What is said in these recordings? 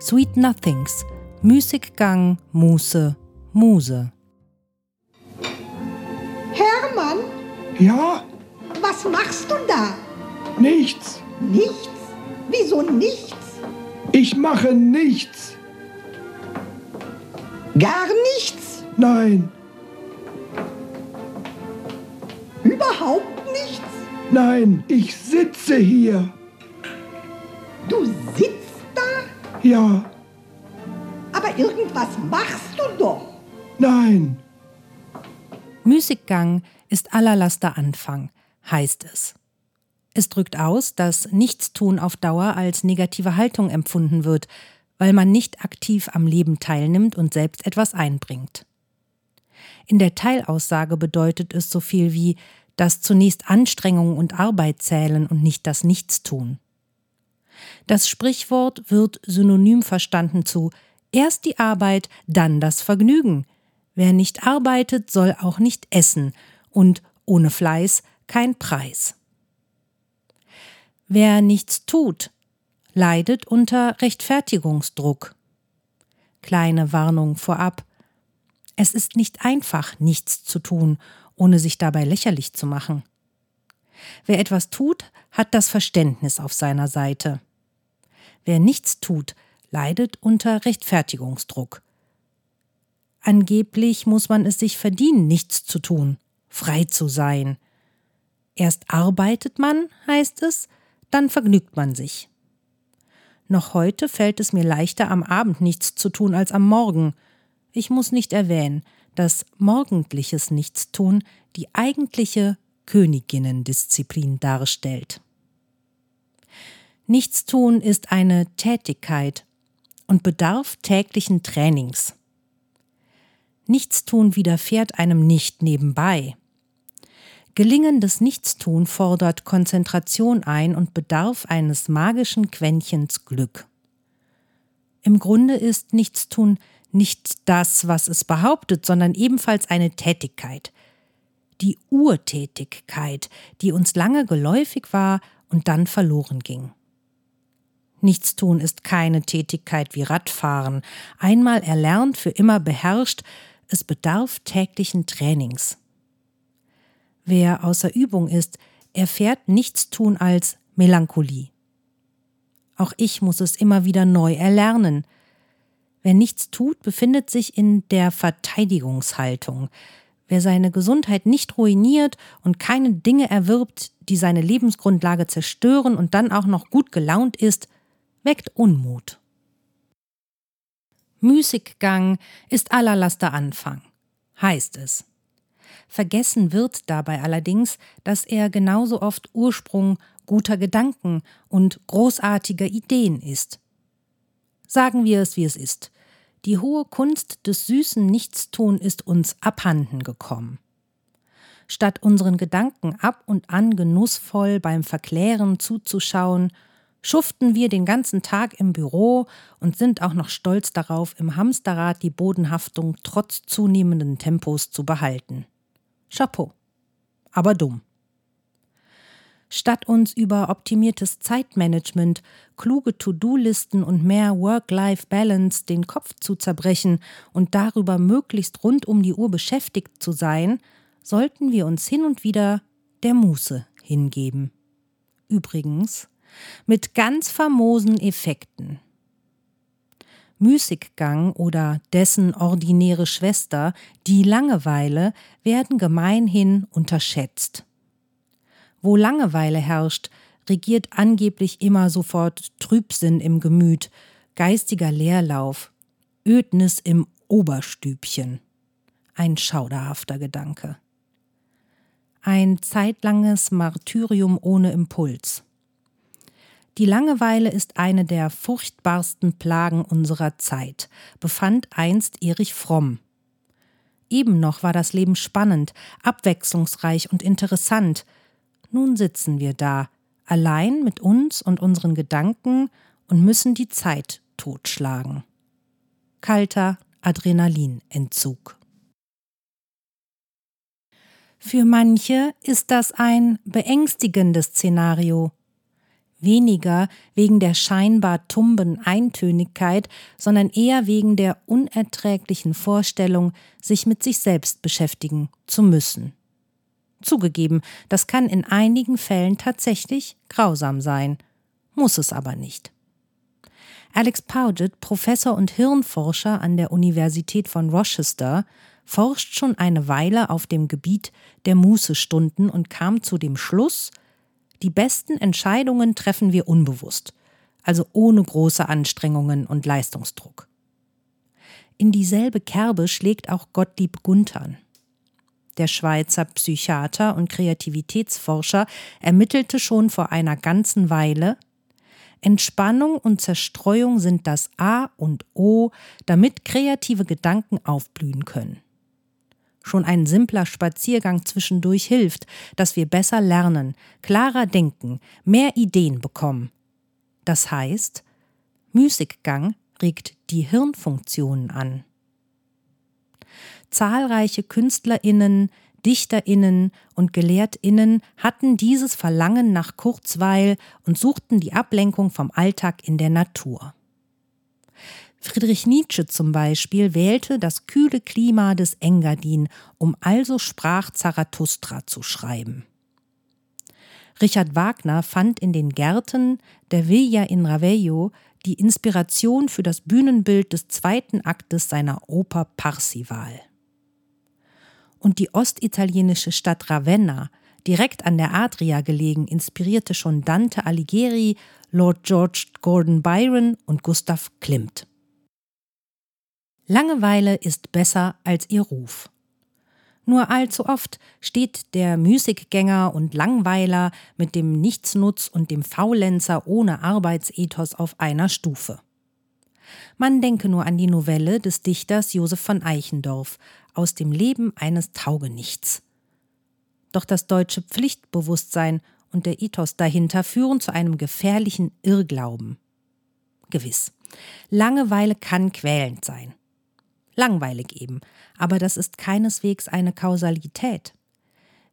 Sweet Nothings Müßiggang, Muße, Muse. Hermann, Ja, was machst du da? nichts. Nichts? Wieso nichts? Ich mache nichts. Gar nichts? Nein, Überhaupt nichts? nein, ich sitze hier. Du sitzt? Ja, Aber irgendwas machst du doch. nein, Müßiggang ist allerlaster Anfang, heißt es. Es drückt aus, dass Nichtstun auf Dauer als negative Haltung empfunden wird, weil man nicht aktiv am Leben teilnimmt und selbst etwas einbringt. In der Teilaussage bedeutet es so viel wie, dass zunächst Anstrengung und Arbeit zählen und nicht das Nichtstun. Das Sprichwort wird synonym verstanden zu erst die Arbeit, dann das Vergnügen. Wer nicht arbeitet, soll auch nicht essen und ohne Fleiß kein Preis. Wer nichts tut, leidet unter Rechtfertigungsdruck. Kleine Warnung vorab. Es ist nicht einfach, nichts zu tun, ohne sich dabei lächerlich zu machen. Wer etwas tut, hat das Verständnis auf seiner Seite. Wer nichts tut, leidet unter Rechtfertigungsdruck. Angeblich muss man es sich verdienen, nichts zu tun, frei zu sein. Erst arbeitet man, heißt es, dann vergnügt man sich. Noch heute fällt es mir leichter, am Abend nichts zu tun als am Morgen. Ich muss nicht erwähnen, dass morgendliches Nichtstun die eigentliche Königinnendisziplin darstellt. Nichtstun ist eine Tätigkeit und bedarf täglichen Trainings. Nichtstun widerfährt einem nicht nebenbei. Gelingendes Nichtstun fordert Konzentration ein und bedarf eines magischen Quäntchens Glück. Im Grunde ist Nichtstun nicht das, was es behauptet, sondern ebenfalls eine Tätigkeit. Die Urtätigkeit, die uns lange geläufig war und dann verloren ging. Nichtstun ist keine Tätigkeit wie Radfahren, einmal erlernt, für immer beherrscht, es bedarf täglichen Trainings. Wer außer Übung ist, erfährt Nichtstun als Melancholie. Auch ich muss es immer wieder neu erlernen. Wer nichts tut, befindet sich in der Verteidigungshaltung. Wer seine Gesundheit nicht ruiniert und keine Dinge erwirbt, die seine Lebensgrundlage zerstören und dann auch noch gut gelaunt ist, weckt Unmut. Müßiggang ist allerlaster Anfang, heißt es. Vergessen wird dabei allerdings, dass er genauso oft Ursprung guter Gedanken und großartiger Ideen ist. Sagen wir es, wie es ist. Die hohe Kunst des süßen Nichtstun ist uns abhanden gekommen. Statt unseren Gedanken ab und an genussvoll beim Verklären zuzuschauen, schuften wir den ganzen Tag im Büro und sind auch noch stolz darauf, im Hamsterrad die Bodenhaftung trotz zunehmenden Tempos zu behalten. Chapeau. Aber dumm. Statt uns über optimiertes Zeitmanagement, kluge To-Do-Listen und mehr Work-Life-Balance den Kopf zu zerbrechen und darüber möglichst rund um die Uhr beschäftigt zu sein, sollten wir uns hin und wieder der Muße hingeben. Übrigens, mit ganz famosen Effekten. Müßiggang oder dessen ordinäre Schwester, die Langeweile, werden gemeinhin unterschätzt. Wo Langeweile herrscht, regiert angeblich immer sofort Trübsinn im Gemüt, geistiger Leerlauf, Ödnis im Oberstübchen. Ein schauderhafter Gedanke. Ein zeitlanges Martyrium ohne Impuls. Die Langeweile ist eine der furchtbarsten Plagen unserer Zeit, befand einst Erich Fromm. Eben noch war das Leben spannend, abwechslungsreich und interessant. Nun sitzen wir da, allein mit uns und unseren Gedanken und müssen die Zeit totschlagen. Kalter Adrenalinentzug. Für manche ist das ein beängstigendes Szenario. Weniger wegen der scheinbar tumben Eintönigkeit, sondern eher wegen der unerträglichen Vorstellung, sich mit sich selbst beschäftigen zu müssen. Zugegeben, das kann in einigen Fällen tatsächlich grausam sein, muss es aber nicht. Alex Paugett, Professor und Hirnforscher an der Universität von Rochester, forscht schon eine Weile auf dem Gebiet der Mußestunden und kam zu dem Schluss, die besten Entscheidungen treffen wir unbewusst, also ohne große Anstrengungen und Leistungsdruck. In dieselbe Kerbe schlägt auch Gottlieb Guntern. Der Schweizer Psychiater und Kreativitätsforscher ermittelte schon vor einer ganzen Weile, Entspannung und Zerstreuung sind das A und O, damit kreative Gedanken aufblühen können. Schon ein simpler Spaziergang zwischendurch hilft, dass wir besser lernen, klarer denken, mehr Ideen bekommen. Das heißt, Müßiggang regt die Hirnfunktionen an. Zahlreiche Künstlerinnen, Dichterinnen und Gelehrtinnen hatten dieses Verlangen nach Kurzweil und suchten die Ablenkung vom Alltag in der Natur. Friedrich Nietzsche zum Beispiel wählte das kühle Klima des Engadin, um also sprach Zarathustra zu schreiben. Richard Wagner fand in den Gärten der Villa in Ravello die Inspiration für das Bühnenbild des zweiten Aktes seiner Oper Parsival. Und die ostitalienische Stadt Ravenna, direkt an der Adria gelegen, inspirierte schon Dante Alighieri, Lord George Gordon Byron und Gustav Klimt. Langeweile ist besser als ihr Ruf. Nur allzu oft steht der Müßiggänger und Langweiler mit dem Nichtsnutz und dem Faulenzer ohne Arbeitsethos auf einer Stufe. Man denke nur an die Novelle des Dichters Josef von Eichendorff aus dem Leben eines Taugenichts. Doch das deutsche Pflichtbewusstsein und der Ethos dahinter führen zu einem gefährlichen Irrglauben. Gewiss, Langeweile kann quälend sein langweilig eben, aber das ist keineswegs eine Kausalität.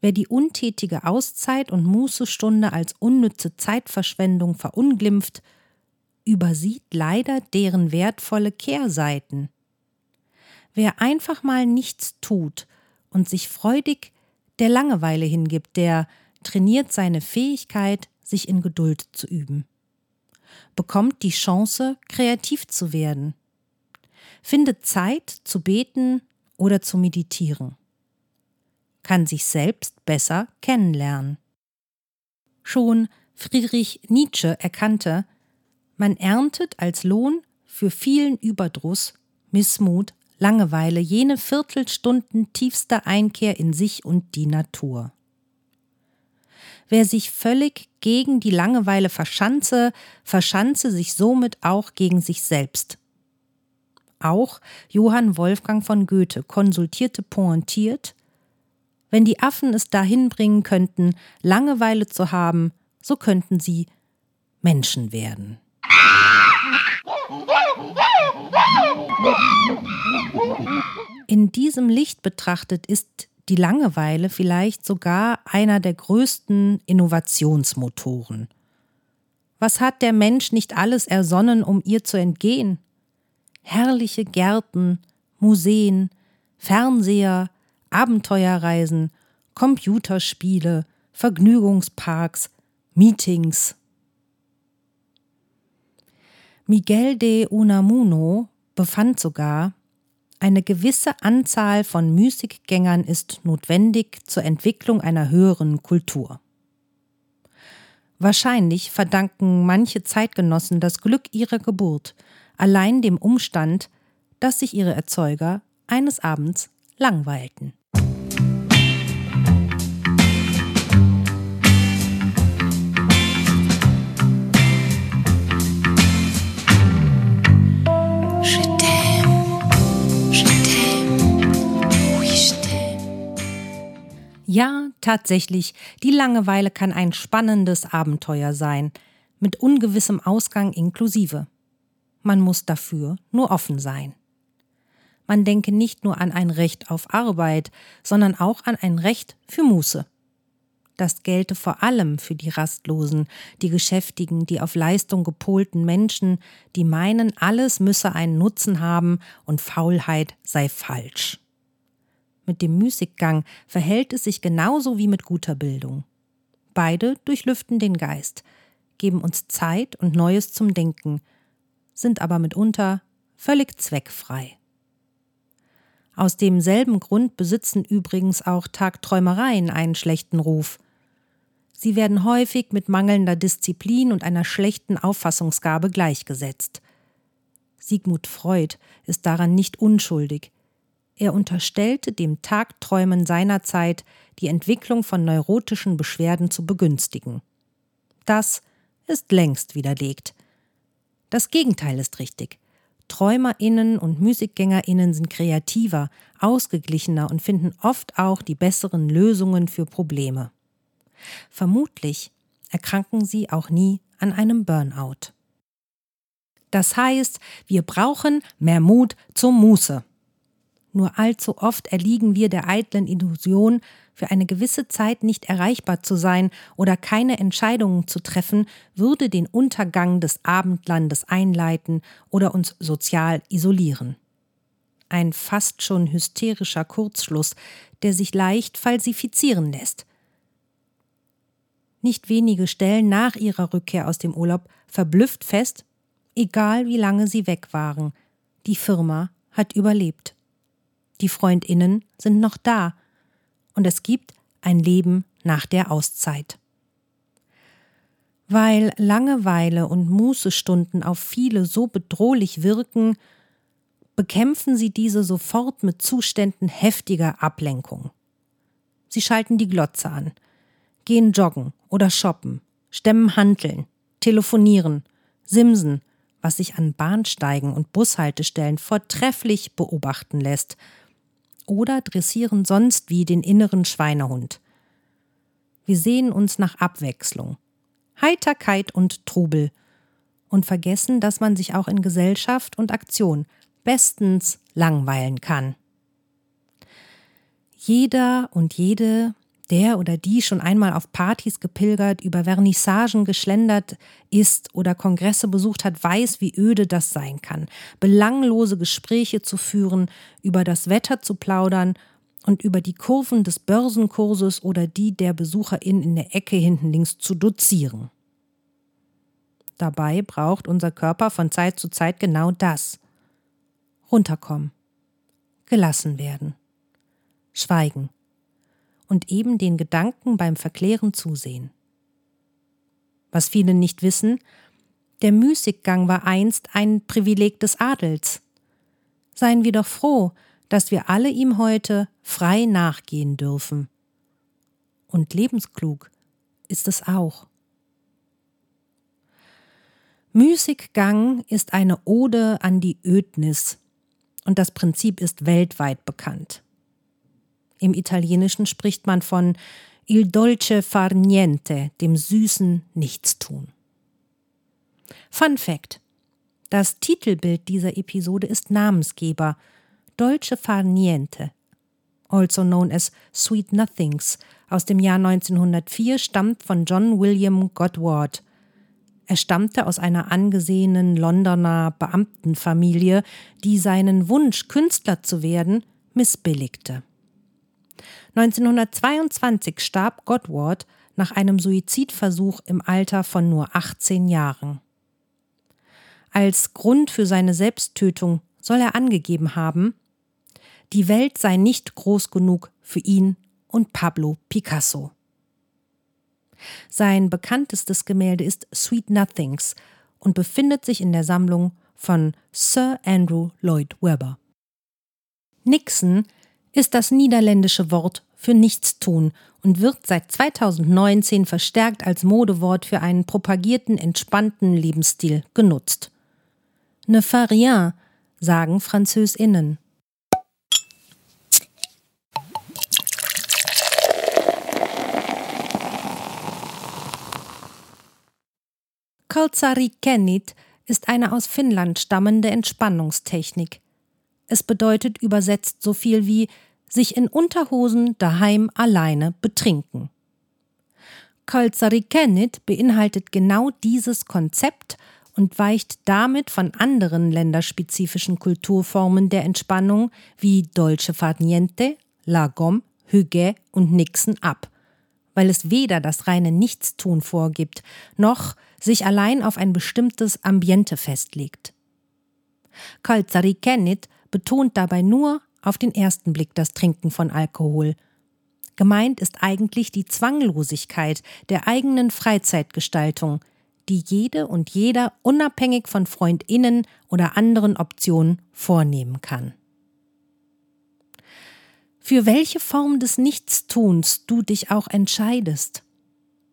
Wer die untätige Auszeit und Mußestunde als unnütze Zeitverschwendung verunglimpft, übersieht leider deren wertvolle Kehrseiten. Wer einfach mal nichts tut und sich freudig der Langeweile hingibt, der trainiert seine Fähigkeit, sich in Geduld zu üben, bekommt die Chance, kreativ zu werden findet Zeit zu beten oder zu meditieren, kann sich selbst besser kennenlernen. Schon Friedrich Nietzsche erkannte, man erntet als Lohn für vielen Überdruss, Missmut, Langeweile jene Viertelstunden tiefster Einkehr in sich und die Natur. Wer sich völlig gegen die Langeweile verschanze, verschanze sich somit auch gegen sich selbst auch Johann Wolfgang von Goethe konsultierte pointiert, wenn die Affen es dahin bringen könnten, Langeweile zu haben, so könnten sie Menschen werden. In diesem Licht betrachtet ist die Langeweile vielleicht sogar einer der größten Innovationsmotoren. Was hat der Mensch nicht alles ersonnen, um ihr zu entgehen? Herrliche Gärten, Museen, Fernseher, Abenteuerreisen, Computerspiele, Vergnügungsparks, Meetings. Miguel de Unamuno befand sogar, eine gewisse Anzahl von Müßiggängern ist notwendig zur Entwicklung einer höheren Kultur. Wahrscheinlich verdanken manche Zeitgenossen das Glück ihrer Geburt allein dem Umstand, dass sich ihre Erzeuger eines Abends langweilten. Ja, tatsächlich, die Langeweile kann ein spannendes Abenteuer sein, mit ungewissem Ausgang inklusive. Man muss dafür nur offen sein. Man denke nicht nur an ein Recht auf Arbeit, sondern auch an ein Recht für Muße. Das gelte vor allem für die Rastlosen, die Geschäftigen, die auf Leistung gepolten Menschen, die meinen, alles müsse einen Nutzen haben und Faulheit sei falsch. Mit dem Müßiggang verhält es sich genauso wie mit guter Bildung. Beide durchlüften den Geist, geben uns Zeit und Neues zum Denken, sind aber mitunter völlig zweckfrei. Aus demselben Grund besitzen übrigens auch Tagträumereien einen schlechten Ruf. Sie werden häufig mit mangelnder Disziplin und einer schlechten Auffassungsgabe gleichgesetzt. Sigmund Freud ist daran nicht unschuldig. Er unterstellte dem Tagträumen seiner Zeit die Entwicklung von neurotischen Beschwerden zu begünstigen. Das ist längst widerlegt. Das Gegenteil ist richtig. TräumerInnen und MusikgängerInnen sind kreativer, ausgeglichener und finden oft auch die besseren Lösungen für Probleme. Vermutlich erkranken sie auch nie an einem Burnout. Das heißt, wir brauchen mehr Mut zur Muße. Nur allzu oft erliegen wir der eitlen Illusion, für eine gewisse Zeit nicht erreichbar zu sein oder keine Entscheidungen zu treffen, würde den Untergang des Abendlandes einleiten oder uns sozial isolieren. Ein fast schon hysterischer Kurzschluss, der sich leicht falsifizieren lässt. Nicht wenige stellen nach ihrer Rückkehr aus dem Urlaub verblüfft fest, egal wie lange sie weg waren, die Firma hat überlebt die Freundinnen sind noch da und es gibt ein Leben nach der Auszeit. Weil Langeweile und Mußestunden auf viele so bedrohlich wirken, bekämpfen sie diese sofort mit Zuständen heftiger Ablenkung. Sie schalten die Glotze an, gehen joggen oder shoppen, stemmen Hanteln, telefonieren, simsen, was sich an Bahnsteigen und Bushaltestellen vortrefflich beobachten lässt – oder dressieren sonst wie den inneren Schweinehund. Wir sehen uns nach Abwechslung, Heiterkeit und Trubel und vergessen, dass man sich auch in Gesellschaft und Aktion bestens langweilen kann. Jeder und jede der oder die schon einmal auf Partys gepilgert, über Vernissagen geschlendert ist oder Kongresse besucht hat, weiß, wie öde das sein kann. Belanglose Gespräche zu führen, über das Wetter zu plaudern und über die Kurven des Börsenkurses oder die der Besucherin in der Ecke hinten links zu dozieren. Dabei braucht unser Körper von Zeit zu Zeit genau das. Runterkommen. Gelassen werden. Schweigen und eben den Gedanken beim Verklären zusehen. Was viele nicht wissen, der Müßiggang war einst ein Privileg des Adels. Seien wir doch froh, dass wir alle ihm heute frei nachgehen dürfen. Und lebensklug ist es auch. Müßiggang ist eine Ode an die Ödnis, und das Prinzip ist weltweit bekannt. Im Italienischen spricht man von il dolce far niente, dem süßen Nichtstun. Fun Fact: Das Titelbild dieser Episode ist Namensgeber Dolce far niente, also known as Sweet Nothings, aus dem Jahr 1904, stammt von John William Godward. Er stammte aus einer angesehenen Londoner Beamtenfamilie, die seinen Wunsch, Künstler zu werden, missbilligte. 1922 starb Godward nach einem Suizidversuch im Alter von nur 18 Jahren. Als Grund für seine Selbsttötung soll er angegeben haben, die Welt sei nicht groß genug für ihn und Pablo Picasso. Sein bekanntestes Gemälde ist Sweet Nothings und befindet sich in der Sammlung von Sir Andrew Lloyd Webber. Nixon ist das niederländische Wort für Nichtstun und wird seit 2019 verstärkt als Modewort für einen propagierten, entspannten Lebensstil genutzt. Ne fait rien, sagen FranzösInnen. Kalsari Kenit ist eine aus Finnland stammende Entspannungstechnik, es bedeutet übersetzt so viel wie sich in Unterhosen daheim alleine betrinken. Kaltsari-Kennit beinhaltet genau dieses Konzept und weicht damit von anderen länderspezifischen Kulturformen der Entspannung wie Dolce far niente, Lagom, Hygge und Nixon ab, weil es weder das reine Nichtstun vorgibt, noch sich allein auf ein bestimmtes Ambiente festlegt. Kalzari Kennit betont dabei nur auf den ersten Blick das Trinken von Alkohol. Gemeint ist eigentlich die Zwanglosigkeit der eigenen Freizeitgestaltung, die jede und jeder unabhängig von Freundinnen oder anderen Optionen vornehmen kann. Für welche Form des Nichtstuns du dich auch entscheidest.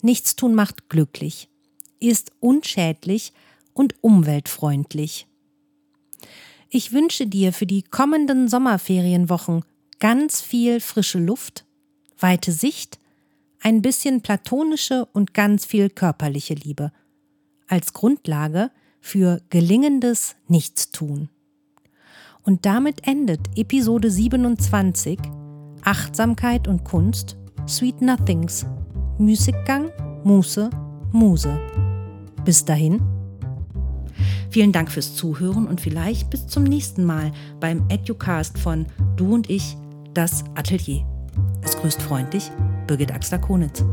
Nichtstun macht glücklich, ist unschädlich und umweltfreundlich. Ich wünsche dir für die kommenden Sommerferienwochen ganz viel frische Luft, weite Sicht, ein bisschen platonische und ganz viel körperliche Liebe als Grundlage für gelingendes Nichtstun. Und damit endet Episode 27 Achtsamkeit und Kunst Sweet Nothings Musikgang Muße Muse. Bis dahin. Vielen Dank fürs Zuhören und vielleicht bis zum nächsten Mal beim Educast von Du und ich, das Atelier. Es grüßt freundlich Birgit Axler-Konitz.